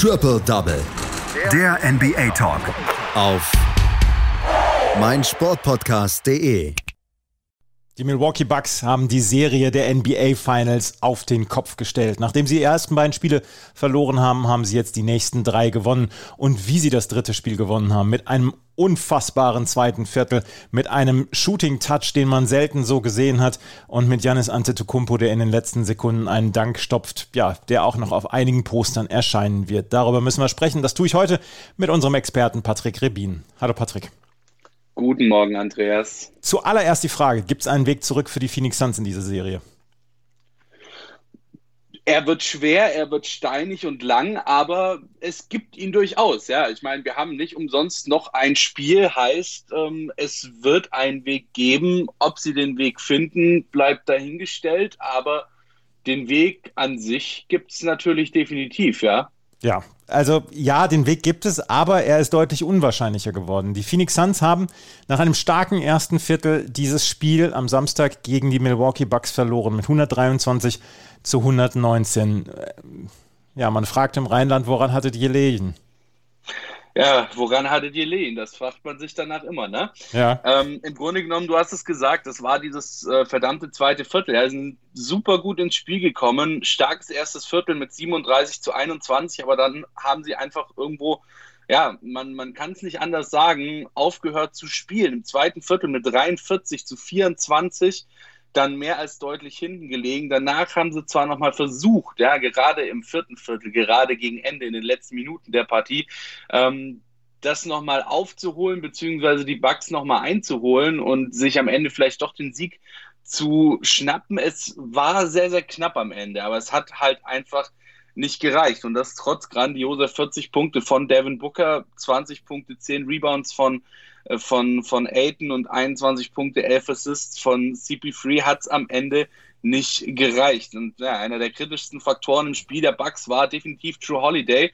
Triple Double. Der NBA Talk. Auf meinsportpodcast.de. Die Milwaukee Bucks haben die Serie der NBA Finals auf den Kopf gestellt. Nachdem sie die ersten beiden Spiele verloren haben, haben sie jetzt die nächsten drei gewonnen. Und wie sie das dritte Spiel gewonnen haben, mit einem unfassbaren zweiten Viertel, mit einem Shooting-Touch, den man selten so gesehen hat und mit Janis Antetokounmpo, der in den letzten Sekunden einen Dank stopft, ja, der auch noch auf einigen Postern erscheinen wird. Darüber müssen wir sprechen. Das tue ich heute mit unserem Experten Patrick Rebin. Hallo Patrick. Guten Morgen, Andreas. Zuallererst die Frage: Gibt es einen Weg zurück für die Phoenix Suns in dieser Serie? Er wird schwer, er wird steinig und lang, aber es gibt ihn durchaus. Ja, ich meine, wir haben nicht umsonst noch ein Spiel, heißt, ähm, es wird einen Weg geben. Ob sie den Weg finden, bleibt dahingestellt, aber den Weg an sich gibt es natürlich definitiv, ja. Ja, also ja, den Weg gibt es, aber er ist deutlich unwahrscheinlicher geworden. Die Phoenix Suns haben nach einem starken ersten Viertel dieses Spiel am Samstag gegen die Milwaukee Bucks verloren mit 123 zu 119. Ja, man fragt im Rheinland, woran hattet ihr gelegen? Ja, woran hattet ihr Lehen? Das fragt man sich danach immer, ne? Ja. Ähm, Im Grunde genommen, du hast es gesagt, das war dieses äh, verdammte zweite Viertel. Er ist super gut ins Spiel gekommen. Starkes erstes Viertel mit 37 zu 21, aber dann haben sie einfach irgendwo, ja, man, man kann es nicht anders sagen, aufgehört zu spielen. Im zweiten Viertel mit 43 zu 24 dann mehr als deutlich hinten gelegen. Danach haben sie zwar nochmal versucht, ja, gerade im vierten Viertel, gerade gegen Ende, in den letzten Minuten der Partie, ähm, das nochmal aufzuholen, beziehungsweise die Bugs nochmal einzuholen und sich am Ende vielleicht doch den Sieg zu schnappen. Es war sehr, sehr knapp am Ende, aber es hat halt einfach nicht gereicht. Und das trotz grandioser 40 Punkte von Devin Booker, 20 Punkte, 10 Rebounds von von, von Aiton und 21 Punkte, 11 Assists von CP3 hat es am Ende nicht gereicht. Und ja, einer der kritischsten Faktoren im Spiel der Bucks war definitiv True Holiday.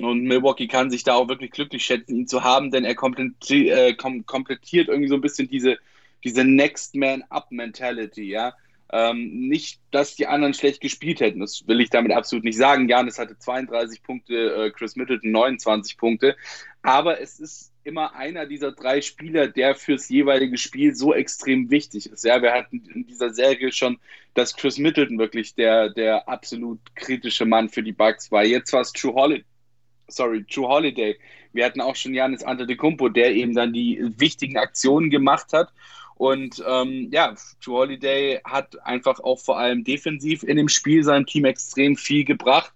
Und Milwaukee kann sich da auch wirklich glücklich schätzen, ihn zu haben, denn er komplettiert, äh, kom komplettiert irgendwie so ein bisschen diese, diese Next Man Up Mentality, ja. Ähm, nicht, dass die anderen schlecht gespielt hätten, das will ich damit absolut nicht sagen. Janis hatte 32 Punkte, äh, Chris Middleton 29 Punkte, aber es ist immer einer dieser drei Spieler, der fürs jeweilige Spiel so extrem wichtig ist. Ja, wir hatten in dieser Serie schon, dass Chris Middleton wirklich der, der absolut kritische Mann für die Bucks war. Jetzt war es True Holiday. Sorry, True Holiday. Wir hatten auch schon Janis Antetokounmpo, der eben dann die wichtigen Aktionen gemacht hat. Und ähm, ja, True Holiday hat einfach auch vor allem defensiv in dem Spiel seinem Team extrem viel gebracht.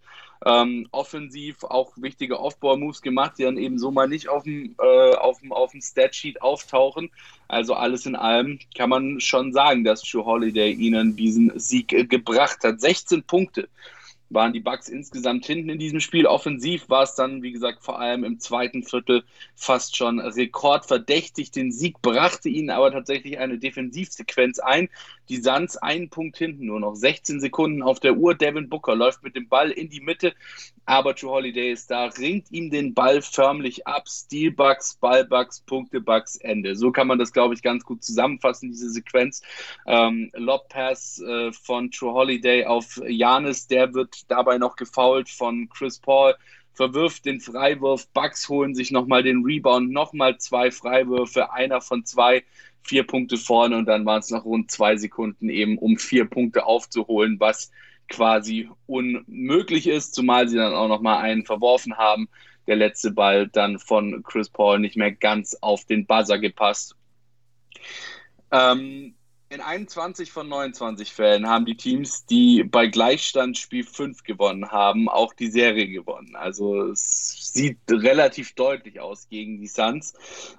Ähm, offensiv auch wichtige Off-Ball-Moves gemacht, die dann eben so mal nicht auf dem, äh, auf dem, auf dem Statsheet auftauchen. Also alles in allem kann man schon sagen, dass True Holiday ihnen diesen Sieg äh, gebracht hat. 16 Punkte waren die Bucks insgesamt hinten in diesem Spiel. Offensiv war es dann, wie gesagt, vor allem im zweiten Viertel fast schon rekordverdächtig. Den Sieg brachte ihnen aber tatsächlich eine Defensivsequenz ein. Die Suns einen Punkt hinten, nur noch 16 Sekunden auf der Uhr. Devin Booker läuft mit dem Ball in die Mitte, aber True Holiday ist da, ringt ihm den Ball förmlich ab. Steelbucks, Ballbucks, Punktebucks, Ende. So kann man das, glaube ich, ganz gut zusammenfassen, diese Sequenz. Ähm, Lobpass äh, von True Holiday auf Janis, der wird dabei noch gefoult von Chris Paul, verwirft den Freiwurf, Bucks holen sich nochmal den Rebound, nochmal zwei Freiwürfe, einer von zwei, vier Punkte vorne und dann waren es noch rund zwei Sekunden eben, um vier Punkte aufzuholen, was quasi unmöglich ist, zumal sie dann auch nochmal einen verworfen haben. Der letzte Ball dann von Chris Paul nicht mehr ganz auf den Buzzer gepasst. Ähm, in 21 von 29 Fällen haben die Teams, die bei Gleichstand Spiel 5 gewonnen haben, auch die Serie gewonnen. Also es sieht relativ deutlich aus gegen die Suns.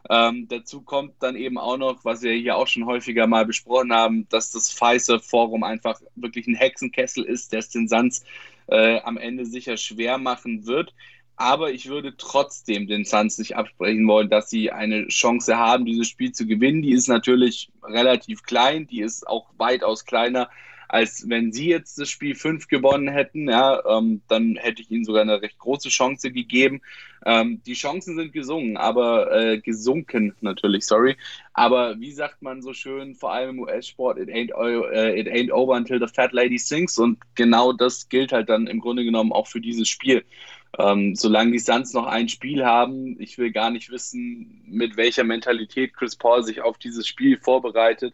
Ähm, dazu kommt dann eben auch noch, was wir hier auch schon häufiger mal besprochen haben, dass das Pfizer Forum einfach wirklich ein Hexenkessel ist, der es den Suns äh, am Ende sicher schwer machen wird. Aber ich würde trotzdem den Suns nicht absprechen wollen, dass sie eine Chance haben, dieses Spiel zu gewinnen. Die ist natürlich relativ klein, die ist auch weitaus kleiner als wenn sie jetzt das Spiel 5 gewonnen hätten. Ja, ähm, dann hätte ich ihnen sogar eine recht große Chance gegeben. Ähm, die Chancen sind gesungen, aber äh, gesunken natürlich, sorry. Aber wie sagt man so schön, vor allem im US-Sport, it, ain't, uh, it ain't over until the fat lady sings. Und genau das gilt halt dann im Grunde genommen auch für dieses Spiel. Ähm, solange die Suns noch ein Spiel haben, ich will gar nicht wissen, mit welcher Mentalität Chris Paul sich auf dieses Spiel vorbereitet,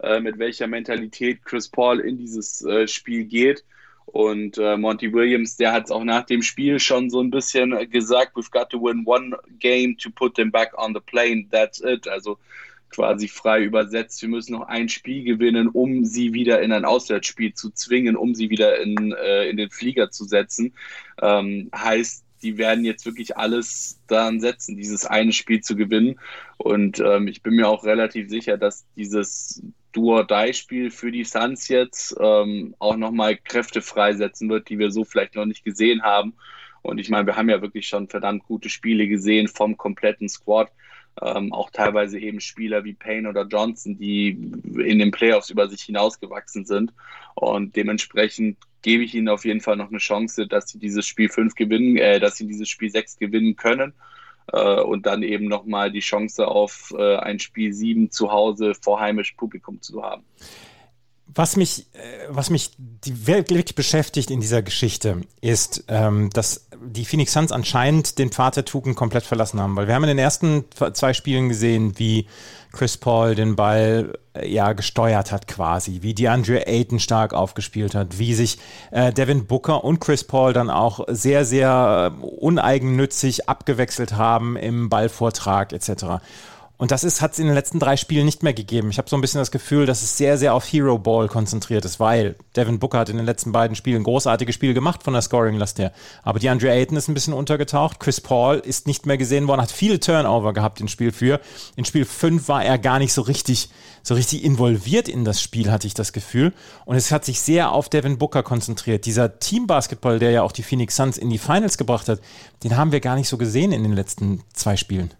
äh, mit welcher Mentalität Chris Paul in dieses äh, Spiel geht. Und äh, Monty Williams, der hat es auch nach dem Spiel schon so ein bisschen gesagt, we've got to win one game to put them back on the plane, that's it. Also quasi frei übersetzt, wir müssen noch ein Spiel gewinnen, um sie wieder in ein Auswärtsspiel zu zwingen, um sie wieder in, äh, in den Flieger zu setzen. Ähm, heißt, die werden jetzt wirklich alles daran setzen, dieses eine Spiel zu gewinnen. Und ähm, ich bin mir auch relativ sicher, dass dieses Duo-Die-Spiel für die Suns jetzt ähm, auch nochmal Kräfte freisetzen wird, die wir so vielleicht noch nicht gesehen haben. Und ich meine, wir haben ja wirklich schon verdammt gute Spiele gesehen vom kompletten Squad. Ähm, auch teilweise eben Spieler wie Payne oder Johnson, die in den Playoffs über sich hinausgewachsen sind. Und dementsprechend gebe ich ihnen auf jeden Fall noch eine Chance, dass sie dieses Spiel 5 gewinnen, äh, dass sie dieses Spiel 6 gewinnen können äh, und dann eben nochmal die Chance auf äh, ein Spiel 7 zu Hause vor heimischem Publikum zu haben. Was mich, äh, was mich wirklich beschäftigt in dieser Geschichte ist, ähm, dass die Phoenix Suns anscheinend den Pfad der Tugend komplett verlassen haben, weil wir haben in den ersten zwei Spielen gesehen, wie Chris Paul den Ball äh, ja gesteuert hat quasi, wie DeAndre Ayton stark aufgespielt hat, wie sich äh, Devin Booker und Chris Paul dann auch sehr, sehr äh, uneigennützig abgewechselt haben im Ballvortrag etc. Und das ist, hat es in den letzten drei Spielen nicht mehr gegeben. Ich habe so ein bisschen das Gefühl, dass es sehr, sehr auf Hero Ball konzentriert ist, weil Devin Booker hat in den letzten beiden Spielen großartige Spiele gemacht von der Scoring-Last her. Aber die Andre Ayton ist ein bisschen untergetaucht. Chris Paul ist nicht mehr gesehen worden, hat viele Turnover gehabt in Spiel 4. In Spiel 5 war er gar nicht so richtig, so richtig involviert in das Spiel, hatte ich das Gefühl. Und es hat sich sehr auf Devin Booker konzentriert. Dieser Team-Basketball, der ja auch die Phoenix Suns in die Finals gebracht hat, den haben wir gar nicht so gesehen in den letzten zwei Spielen.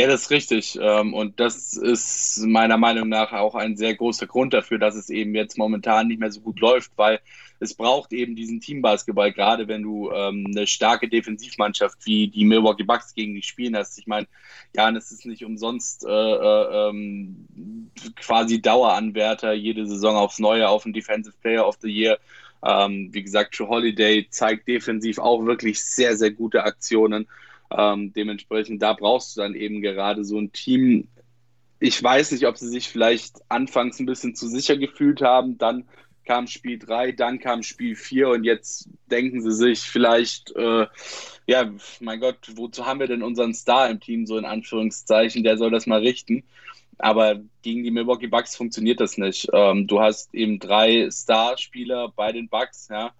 Ja, das ist richtig. Ähm, und das ist meiner Meinung nach auch ein sehr großer Grund dafür, dass es eben jetzt momentan nicht mehr so gut läuft, weil es braucht eben diesen Teambasketball, gerade wenn du ähm, eine starke Defensivmannschaft wie die Milwaukee Bucks gegen dich spielen hast. Ich meine, ja, es ist nicht umsonst äh, äh, ähm, quasi Daueranwärter jede Saison aufs Neue auf den Defensive Player of the Year. Ähm, wie gesagt, True Holiday zeigt defensiv auch wirklich sehr, sehr gute Aktionen. Ähm, dementsprechend, da brauchst du dann eben gerade so ein Team. Ich weiß nicht, ob sie sich vielleicht anfangs ein bisschen zu sicher gefühlt haben. Dann kam Spiel 3, dann kam Spiel 4 und jetzt denken sie sich vielleicht, äh, ja, mein Gott, wozu haben wir denn unseren Star im Team, so in Anführungszeichen, der soll das mal richten. Aber gegen die Milwaukee Bucks funktioniert das nicht. Ähm, du hast eben drei Starspieler bei den Bucks, ja,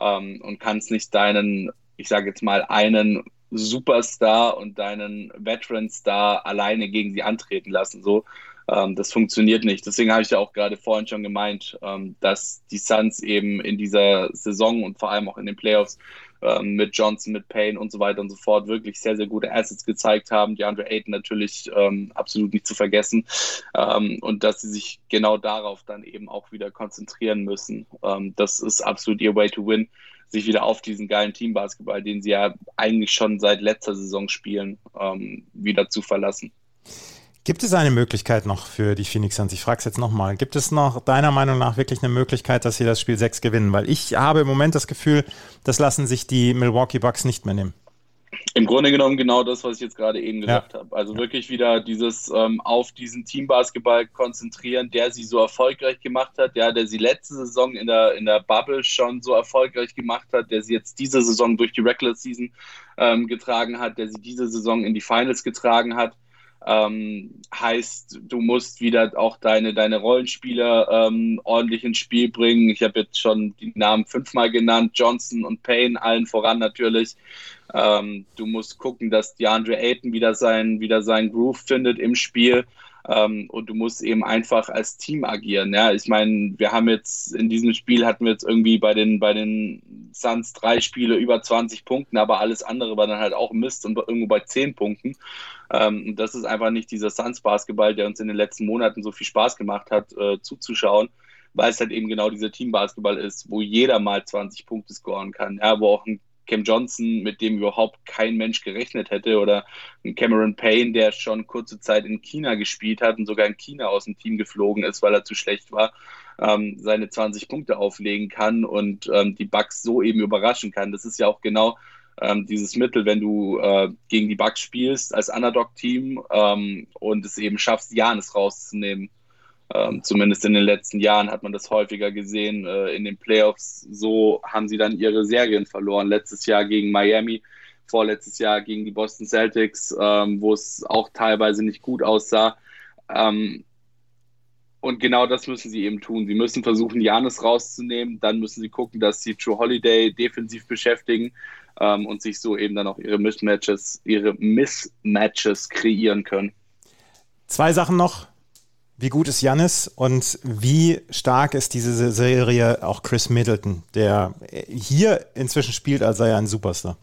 ähm, und kannst nicht deinen, ich sage jetzt mal, einen Superstar und deinen Veteran-Star alleine gegen sie antreten lassen. So, ähm, das funktioniert nicht. Deswegen habe ich ja auch gerade vorhin schon gemeint, ähm, dass die Suns eben in dieser Saison und vor allem auch in den Playoffs ähm, mit Johnson, mit Payne und so weiter und so fort wirklich sehr, sehr gute Assets gezeigt haben. Die Andre Ayton natürlich ähm, absolut nicht zu vergessen. Ähm, und dass sie sich genau darauf dann eben auch wieder konzentrieren müssen. Ähm, das ist absolut ihr Way to win sich wieder auf diesen geilen Teambasketball, den sie ja eigentlich schon seit letzter Saison spielen, ähm, wieder zu verlassen. Gibt es eine Möglichkeit noch für die Phoenix Suns? Ich frage es jetzt nochmal. Gibt es noch deiner Meinung nach wirklich eine Möglichkeit, dass sie das Spiel 6 gewinnen? Weil ich habe im Moment das Gefühl, das lassen sich die Milwaukee Bucks nicht mehr nehmen. Im Grunde genommen genau das, was ich jetzt gerade eben gesagt ja. habe. Also wirklich wieder dieses ähm, auf diesen Teambasketball konzentrieren, der sie so erfolgreich gemacht hat, ja, der sie letzte Saison in der, in der Bubble schon so erfolgreich gemacht hat, der sie jetzt diese Saison durch die Regular Season ähm, getragen hat, der sie diese Saison in die Finals getragen hat. Ähm, heißt, du musst wieder auch deine, deine Rollenspieler ähm, ordentlich ins Spiel bringen. Ich habe jetzt schon die Namen fünfmal genannt, Johnson und Payne, allen voran natürlich. Ähm, du musst gucken, dass DeAndre Ayton wieder, sein, wieder seinen Groove findet im Spiel. Ähm, und du musst eben einfach als Team agieren. Ja, ich meine, wir haben jetzt in diesem Spiel hatten wir jetzt irgendwie bei den, bei den Suns drei Spiele über 20 Punkten, aber alles andere war dann halt auch Mist und irgendwo bei 10 Punkten. Ähm, das ist einfach nicht dieser Suns-Basketball, der uns in den letzten Monaten so viel Spaß gemacht hat, äh, zuzuschauen weil es halt eben genau dieser Teambasketball ist, wo jeder mal 20 Punkte scoren kann, ja, wo auch ein Cam Johnson, mit dem überhaupt kein Mensch gerechnet hätte, oder ein Cameron Payne, der schon kurze Zeit in China gespielt hat und sogar in China aus dem Team geflogen ist, weil er zu schlecht war, ähm, seine 20 Punkte auflegen kann und ähm, die Bucks so eben überraschen kann. Das ist ja auch genau ähm, dieses Mittel, wenn du äh, gegen die Bucks spielst als Underdog-Team ähm, und es eben schaffst, Janis rauszunehmen. Ähm, zumindest in den letzten Jahren hat man das häufiger gesehen. Äh, in den Playoffs so haben sie dann ihre Serien verloren. Letztes Jahr gegen Miami, vorletztes Jahr gegen die Boston Celtics, ähm, wo es auch teilweise nicht gut aussah. Ähm, und genau das müssen sie eben tun. Sie müssen versuchen, Janis rauszunehmen. Dann müssen sie gucken, dass sie True Holiday defensiv beschäftigen ähm, und sich so eben dann auch ihre Mismatches, ihre Mismatches kreieren können. Zwei Sachen noch. Wie gut ist Janis und wie stark ist diese Serie auch Chris Middleton, der hier inzwischen spielt, als sei er ein Superstar?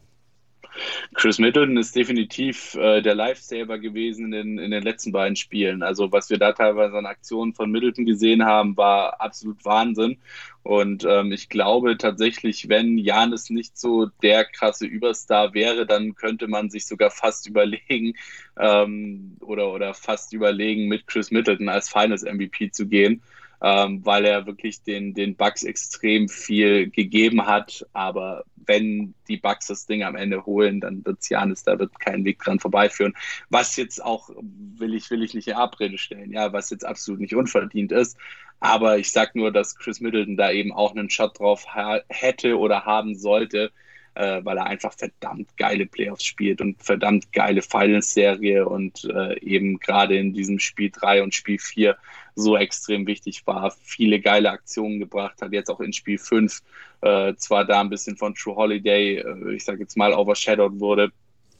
Chris Middleton ist definitiv äh, der Lifesaver gewesen in, in den letzten beiden Spielen. Also was wir da teilweise an Aktionen von Middleton gesehen haben, war absolut Wahnsinn. Und ähm, ich glaube tatsächlich, wenn Janis nicht so der krasse Überstar wäre, dann könnte man sich sogar fast überlegen ähm, oder, oder fast überlegen, mit Chris Middleton als Finals MVP zu gehen ähm, weil er wirklich den, den Bucks extrem viel gegeben hat. Aber wenn die Bucks das Ding am Ende holen, dann wird Janis, da wird kein Weg dran vorbeiführen. Was jetzt auch, will ich, will ich nicht in Abrede stellen, ja, was jetzt absolut nicht unverdient ist. Aber ich sag nur, dass Chris Middleton da eben auch einen Shot drauf hätte oder haben sollte, äh, weil er einfach verdammt geile Playoffs spielt und verdammt geile Finals-Serie und äh, eben gerade in diesem Spiel 3 und Spiel 4 so extrem wichtig war, viele geile Aktionen gebracht hat, jetzt auch in Spiel 5 äh, zwar da ein bisschen von True Holiday, äh, ich sage jetzt mal, overshadowed wurde,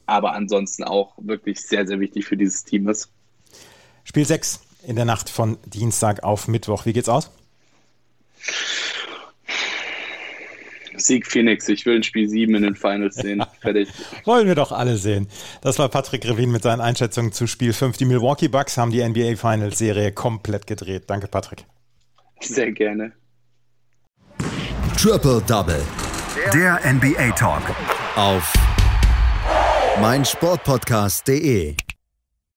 aber ansonsten auch wirklich sehr, sehr wichtig für dieses Team ist. Spiel 6 in der Nacht von Dienstag auf Mittwoch. Wie geht's aus? Sieg Phoenix. Ich will ein Spiel 7 in den Finals sehen. Fertig. Wollen wir doch alle sehen. Das war Patrick Revin mit seinen Einschätzungen zu Spiel 5. Die Milwaukee Bucks haben die NBA Finals Serie komplett gedreht. Danke, Patrick. Sehr gerne. Triple Double. Der NBA Talk. Auf meinsportpodcast.de.